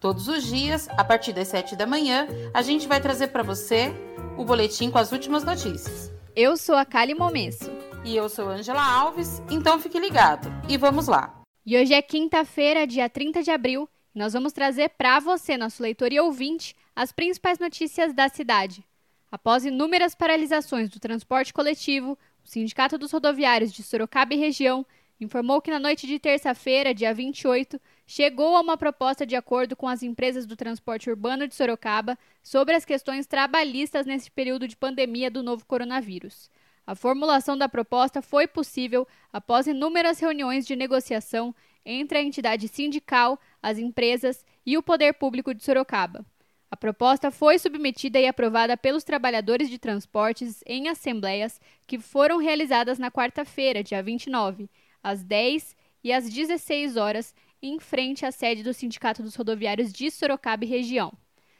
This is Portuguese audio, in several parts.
Todos os dias, a partir das 7 da manhã, a gente vai trazer para você o boletim com as últimas notícias. Eu sou a Kali Momesso. E eu sou Angela Alves, então fique ligado. E vamos lá. E hoje é quinta-feira, dia 30 de abril, e nós vamos trazer para você, nosso leitor e ouvinte, as principais notícias da cidade. Após inúmeras paralisações do transporte coletivo, o Sindicato dos Rodoviários de Sorocaba e região informou que na noite de terça-feira, dia 28, chegou a uma proposta de acordo com as empresas do transporte urbano de Sorocaba sobre as questões trabalhistas nesse período de pandemia do novo coronavírus. A formulação da proposta foi possível após inúmeras reuniões de negociação entre a entidade sindical, as empresas e o poder público de Sorocaba. A proposta foi submetida e aprovada pelos trabalhadores de transportes em assembleias que foram realizadas na quarta-feira, dia 29, às 10 e às 16 horas, em frente à sede do Sindicato dos Rodoviários de Sorocaba e região.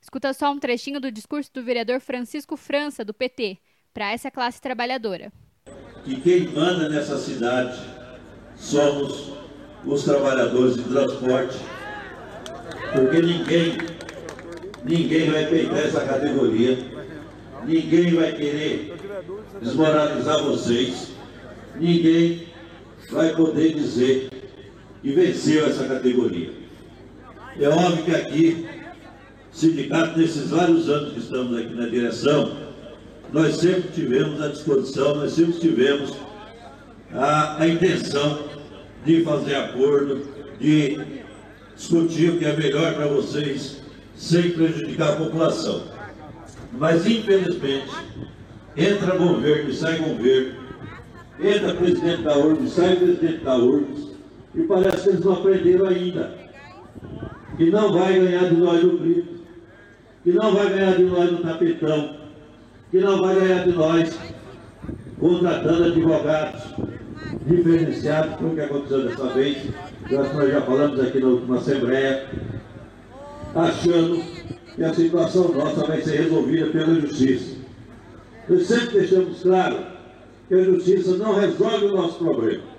Escuta só um trechinho do discurso do vereador Francisco França, do PT, para essa classe trabalhadora. Que quem manda nessa cidade somos os trabalhadores de transporte, porque ninguém ninguém vai peitar essa categoria, ninguém vai querer desmoralizar vocês, ninguém vai poder dizer que venceu essa categoria. É óbvio que aqui, sindicato, nesses vários anos que estamos aqui na direção, nós sempre tivemos a disposição, nós sempre tivemos a, a intenção de fazer acordo, de discutir o que é melhor para vocês, sem prejudicar a população. Mas, infelizmente, entra governo e sai governo, entra presidente da URBS e sai presidente da URBS, e parece que eles não aprenderam ainda. Que não vai ganhar de nós no grito, que não vai ganhar de nós no tapetão, que não vai ganhar de nós contratando advogados diferenciados, como que aconteceu dessa vez, nós já falamos aqui na última Assembleia, achando que a situação nossa vai ser resolvida pela justiça. Nós sempre deixamos claro que a justiça não resolve o nosso problema.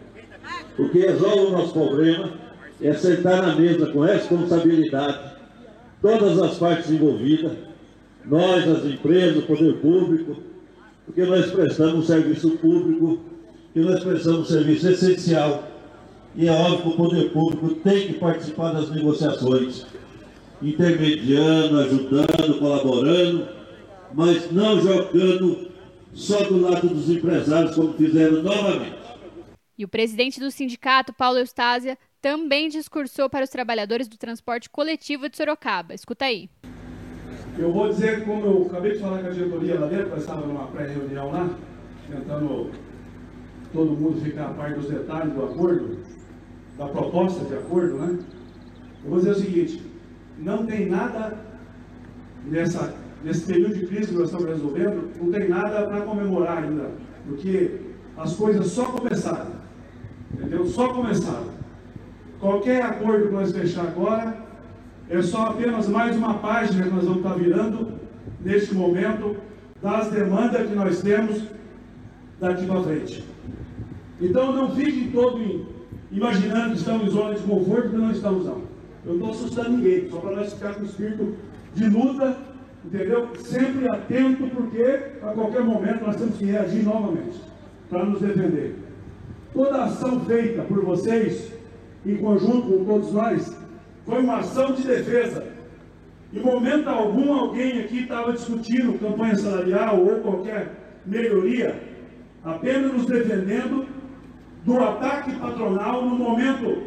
O que resolve o nosso problema é sentar na mesa com responsabilidade todas as partes envolvidas, nós, as empresas, o poder público, porque nós prestamos um serviço público, que nós prestamos um serviço essencial, e é óbvio que o poder público tem que participar das negociações intermediando, ajudando, colaborando, mas não jogando só do lado dos empresários, como fizeram novamente. E o presidente do sindicato, Paulo Eustásia, também discursou para os trabalhadores do transporte coletivo de Sorocaba. Escuta aí. Eu vou dizer, como eu acabei de falar com a diretoria lá dentro, estávamos numa pré-reunião lá, tentando todo mundo ficar a par dos detalhes do acordo, da proposta de acordo, né? Eu vou dizer o seguinte, não tem nada nessa, nesse período de crise que nós estamos resolvendo, não tem nada para comemorar ainda, porque as coisas só começaram, entendeu? Só começaram. Qualquer acordo que nós fechar agora é só apenas mais uma página que nós vamos estar virando neste momento das demandas que nós temos daqui para frente. Então não fiquem todos imaginando que estamos em zona de conforto, porque não estamos não. Eu não estou assustando ninguém, só para nós ficar com o espírito de luta, entendeu? Sempre atento, porque a qualquer momento nós temos que reagir novamente para nos defender. Toda ação feita por vocês, em conjunto com todos nós, foi uma ação de defesa. Em momento algum, alguém aqui estava discutindo campanha salarial ou qualquer melhoria, apenas nos defendendo do ataque patronal no momento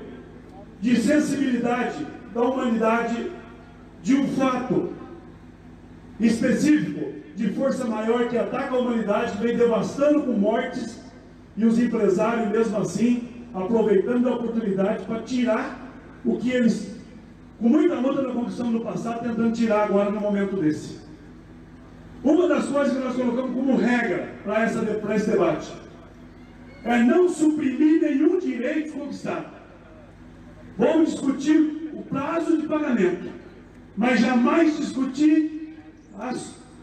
de sensibilidade da humanidade de um fato específico de força maior que ataca a humanidade, vem devastando com mortes e os empresários, mesmo assim, aproveitando a oportunidade para tirar o que eles, com muita luta na conquistão do passado, tentando tirar agora no momento desse. Uma das coisas que nós colocamos como regra para esse debate é não suprimir nenhum direito conquistado. Vamos discutir o prazo de pagamento, mas jamais discutir a,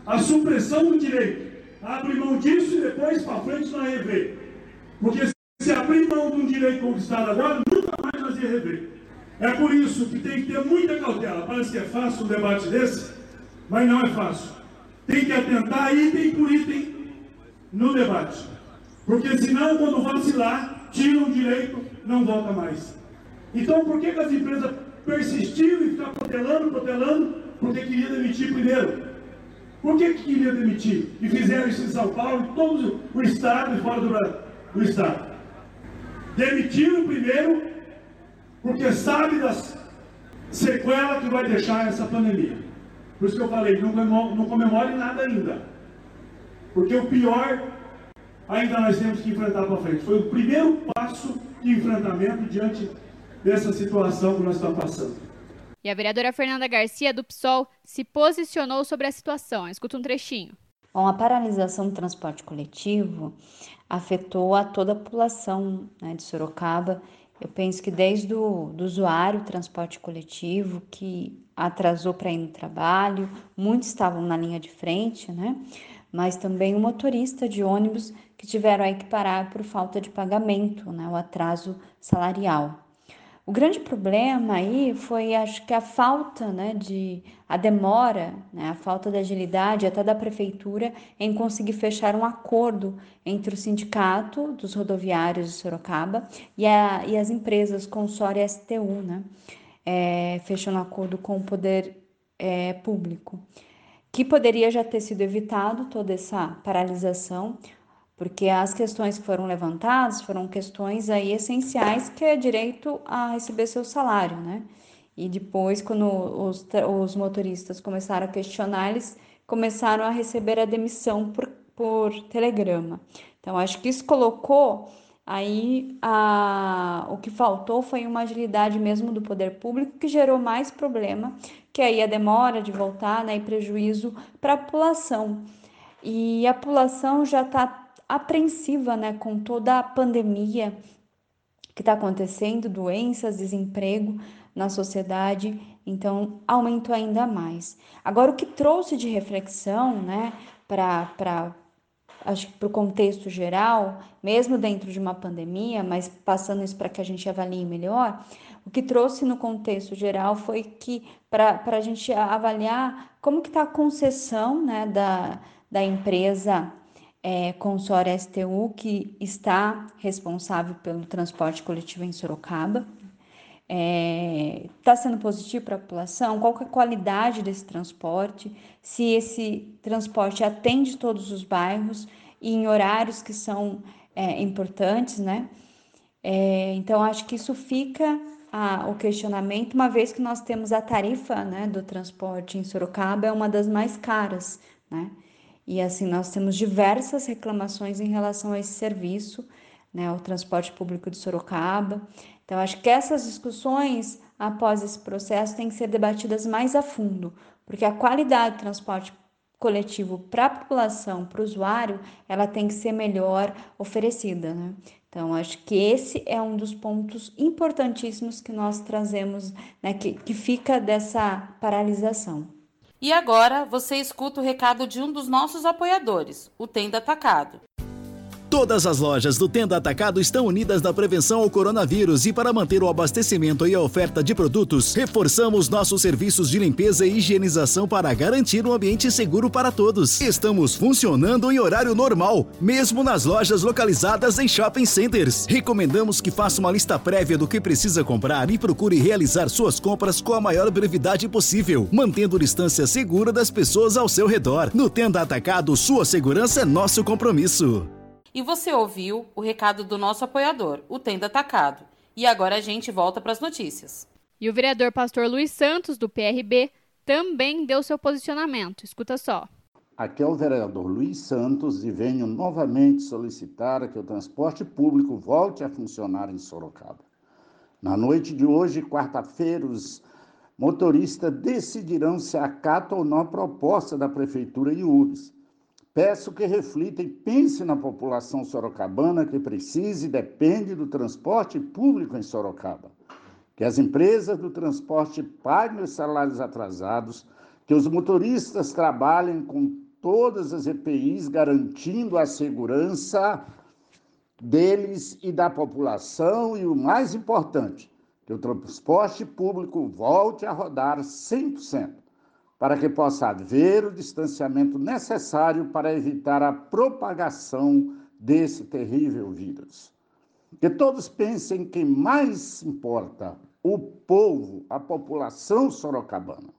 a supressão do direito. Abre mão disso e depois para frente nós rever. Porque se abrir mão de um direito conquistado agora, nunca mais nós ia rever. É por isso que tem que ter muita cautela. Parece que é fácil um debate desse, mas não é fácil. Tem que atentar item por item no debate. Porque senão, quando vacilar, tira um direito, não volta mais. Então, por que, que as empresas persistiram e ficaram protelando, protelando? Porque queria demitir primeiro. Por que, que queria demitir? E fizeram isso em São Paulo, todo o Estado e fora do, do Estado. Demitiram primeiro, porque sabe das sequelas que vai deixar essa pandemia. Por isso que eu falei, não comemore, não comemore nada ainda. Porque o pior ainda nós temos que enfrentar para frente. Foi o primeiro passo de enfrentamento diante dessa situação que nós estamos passando. E a vereadora Fernanda Garcia, do PSOL, se posicionou sobre a situação. Escuta um trechinho. Bom, a paralisação do transporte coletivo afetou a toda a população né, de Sorocaba. Eu penso que desde o do usuário transporte coletivo, que atrasou para ir no trabalho, muitos estavam na linha de frente, né? Mas também o motorista de ônibus que tiveram aí que parar por falta de pagamento, né? O atraso salarial. O grande problema aí foi, acho que a falta, né, de a demora, né, a falta de agilidade até da prefeitura em conseguir fechar um acordo entre o sindicato dos rodoviários de Sorocaba e, a, e as empresas consórcio STU, né, é, fechando um acordo com o poder é, público, que poderia já ter sido evitado toda essa paralisação, porque as questões que foram levantadas foram questões aí essenciais que é direito a receber seu salário, né? E depois, quando os, os motoristas começaram a questionar, eles começaram a receber a demissão por, por telegrama. Então, acho que isso colocou aí a, o que faltou foi uma agilidade mesmo do poder público que gerou mais problema, que aí a demora de voltar né, e prejuízo para a população. E a população já está apreensiva né, com toda a pandemia que está acontecendo, doenças, desemprego na sociedade, então aumentou ainda mais. Agora, o que trouxe de reflexão né, para para o contexto geral, mesmo dentro de uma pandemia, mas passando isso para que a gente avalie melhor, o que trouxe no contexto geral foi que para a gente avaliar como que está a concessão né, da, da empresa é, consórcio STU, que está responsável pelo transporte coletivo em Sorocaba. Está é, tá sendo positivo para a população? Qual é a qualidade desse transporte? Se esse transporte atende todos os bairros e em horários que são é, importantes, né? É, então, acho que isso fica a, o questionamento, uma vez que nós temos a tarifa né, do transporte em Sorocaba, é uma das mais caras, né? E assim, nós temos diversas reclamações em relação a esse serviço, né, o transporte público de Sorocaba. Então, acho que essas discussões, após esse processo, têm que ser debatidas mais a fundo, porque a qualidade do transporte coletivo para a população, para o usuário, ela tem que ser melhor oferecida, né? Então, acho que esse é um dos pontos importantíssimos que nós trazemos, né, que, que fica dessa paralisação. E agora você escuta o recado de um dos nossos apoiadores, o Tenda Atacado. Todas as lojas do Tenda Atacado estão unidas na prevenção ao coronavírus e para manter o abastecimento e a oferta de produtos, reforçamos nossos serviços de limpeza e higienização para garantir um ambiente seguro para todos. Estamos funcionando em horário normal, mesmo nas lojas localizadas em shopping centers. Recomendamos que faça uma lista prévia do que precisa comprar e procure realizar suas compras com a maior brevidade possível, mantendo distância segura das pessoas ao seu redor. No Tenda Atacado, sua segurança é nosso compromisso. E você ouviu o recado do nosso apoiador, o Tenda Atacado. E agora a gente volta para as notícias. E o vereador pastor Luiz Santos, do PRB, também deu seu posicionamento. Escuta só. Aqui é o vereador Luiz Santos e venho novamente solicitar que o transporte público volte a funcionar em Sorocaba. Na noite de hoje, quarta-feira, os motoristas decidirão se acatam ou não a proposta da Prefeitura e URBS. Peço que reflitam e pensem na população sorocabana que precisa e depende do transporte público em Sorocaba. Que as empresas do transporte paguem os salários atrasados, que os motoristas trabalhem com todas as EPIs, garantindo a segurança deles e da população, e o mais importante, que o transporte público volte a rodar 100%, para que possa haver o distanciamento necessário para evitar a propagação desse terrível vírus. Que todos pensem que mais importa o povo, a população sorocabana.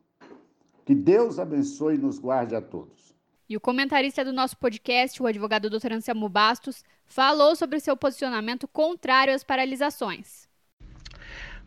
Que Deus abençoe e nos guarde a todos. E o comentarista do nosso podcast, o advogado Dr. Anselmo Bastos, falou sobre seu posicionamento contrário às paralisações.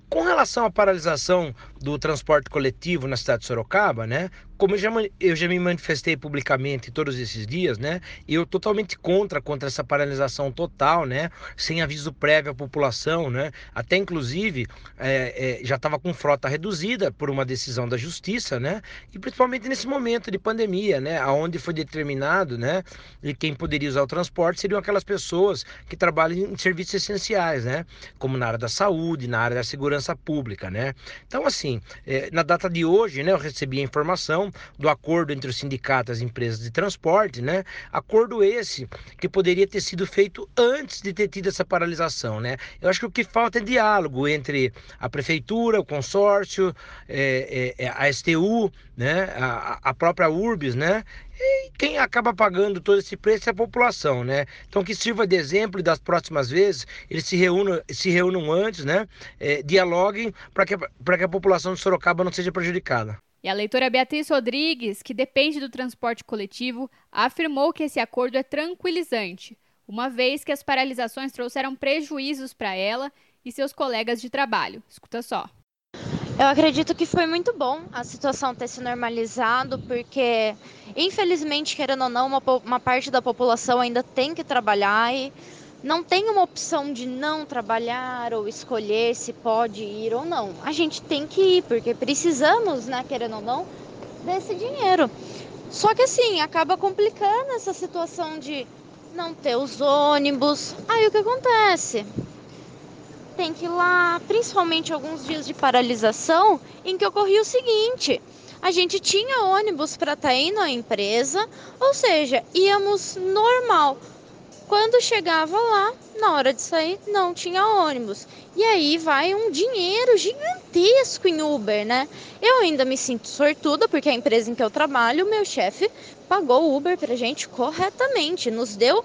Com relação à paralisação do transporte coletivo na cidade de Sorocaba, né? Como eu já, eu já me manifestei publicamente todos esses dias, né? Eu totalmente contra contra essa paralisação total, né? Sem aviso prévio à população, né? Até inclusive é, é, já estava com frota reduzida por uma decisão da justiça, né? E principalmente nesse momento de pandemia, né? Aonde foi determinado, né? E quem poderia usar o transporte seriam aquelas pessoas que trabalham em serviços essenciais, né? Como na área da saúde, na área da segurança pública, né? Então assim, é, na data de hoje, né? Eu recebi a informação do acordo entre os sindicatos e as empresas de transporte, né? Acordo esse que poderia ter sido feito antes de ter tido essa paralisação, né? Eu acho que o que falta é diálogo entre a prefeitura, o consórcio, é, é, é a STU, né? A, a própria URBS, né? E quem acaba pagando todo esse preço é a população, né? Então que sirva de exemplo das próximas vezes eles se reúnam, se reúnam antes, né? É, dialoguem para que, que a população de Sorocaba não seja prejudicada. E a leitora Beatriz Rodrigues, que depende do transporte coletivo, afirmou que esse acordo é tranquilizante, uma vez que as paralisações trouxeram prejuízos para ela e seus colegas de trabalho. Escuta só. Eu acredito que foi muito bom a situação ter se normalizado, porque, infelizmente, querendo ou não, uma, uma parte da população ainda tem que trabalhar e não tem uma opção de não trabalhar ou escolher se pode ir ou não. A gente tem que ir, porque precisamos, né, querendo ou não, desse dinheiro. Só que assim, acaba complicando essa situação de não ter os ônibus. Aí o que acontece? Tem que ir lá, principalmente alguns dias de paralisação, em que ocorria o seguinte: a gente tinha ônibus para estar tá indo à empresa, ou seja, íamos normal. Quando chegava lá, na hora de sair, não tinha ônibus. E aí vai um dinheiro gigantesco em Uber, né? Eu ainda me sinto sortuda porque a empresa em que eu trabalho, meu chefe pagou o Uber pra gente corretamente, nos deu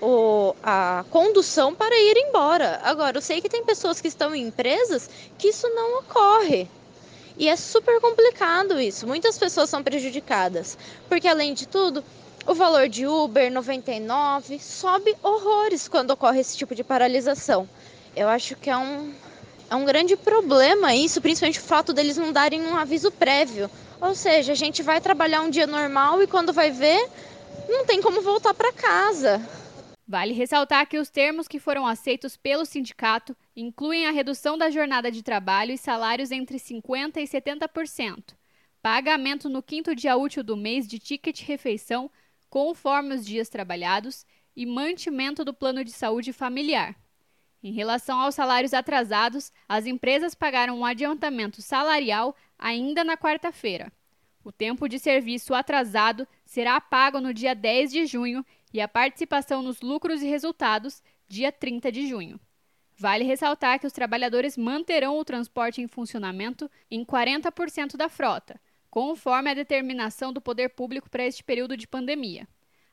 o, a condução para ir embora. Agora, eu sei que tem pessoas que estão em empresas que isso não ocorre. E é super complicado isso. Muitas pessoas são prejudicadas. Porque, além de tudo, o valor de Uber 99 sobe horrores quando ocorre esse tipo de paralisação. Eu acho que é um, é um grande problema isso, principalmente o fato deles não darem um aviso prévio. Ou seja, a gente vai trabalhar um dia normal e quando vai ver, não tem como voltar para casa. Vale ressaltar que os termos que foram aceitos pelo sindicato incluem a redução da jornada de trabalho e salários entre 50% e 70%, pagamento no quinto dia útil do mês de ticket refeição conforme os dias trabalhados e mantimento do plano de saúde familiar. Em relação aos salários atrasados, as empresas pagaram um adiantamento salarial ainda na quarta-feira. O tempo de serviço atrasado será pago no dia 10 de junho e a participação nos lucros e resultados, dia 30 de junho. Vale ressaltar que os trabalhadores manterão o transporte em funcionamento em 40% da frota, conforme a determinação do poder público para este período de pandemia.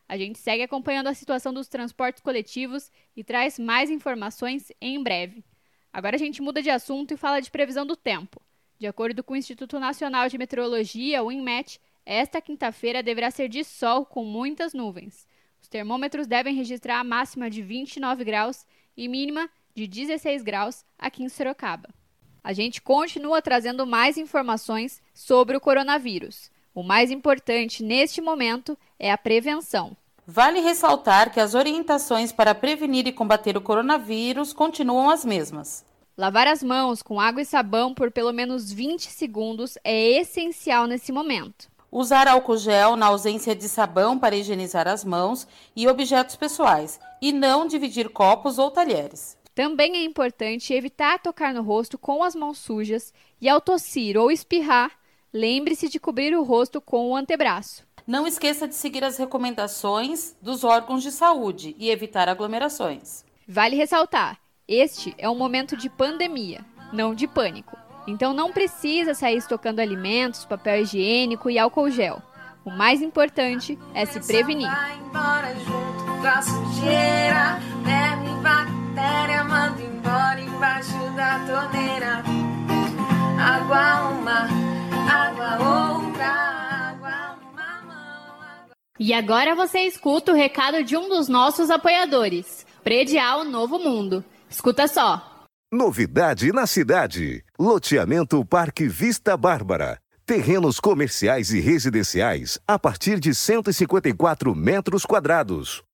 A gente segue acompanhando a situação dos transportes coletivos e traz mais informações em breve. Agora a gente muda de assunto e fala de previsão do tempo. De acordo com o Instituto Nacional de Meteorologia, o INMET, esta quinta-feira deverá ser de sol com muitas nuvens. Os termômetros devem registrar a máxima de 29 graus e mínima de 16 graus aqui em Sorocaba a gente continua trazendo mais informações sobre o coronavírus. O mais importante neste momento é a prevenção. Vale ressaltar que as orientações para prevenir e combater o coronavírus continuam as mesmas. Lavar as mãos com água e sabão por pelo menos 20 segundos é essencial nesse momento. Usar álcool gel na ausência de sabão para higienizar as mãos e objetos pessoais, e não dividir copos ou talheres. Também é importante evitar tocar no rosto com as mãos sujas e, ao tossir ou espirrar, lembre-se de cobrir o rosto com o antebraço. Não esqueça de seguir as recomendações dos órgãos de saúde e evitar aglomerações. Vale ressaltar: este é um momento de pandemia, não de pânico. Então não precisa sair estocando alimentos, papel higiênico e álcool gel. O mais importante é se prevenir. Água uma, água outra, água uma mão. E agora você escuta o recado de um dos nossos apoiadores, Predial Novo Mundo. Escuta só. Novidade na cidade. Loteamento Parque Vista Bárbara. Terrenos comerciais e residenciais a partir de 154 metros quadrados.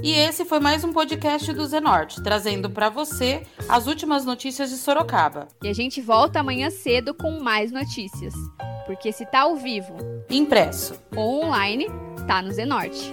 E esse foi mais um podcast do Zenorte, trazendo para você as últimas notícias de Sorocaba. E a gente volta amanhã cedo com mais notícias. Porque se tá ao vivo, impresso ou online, tá no Zenorte.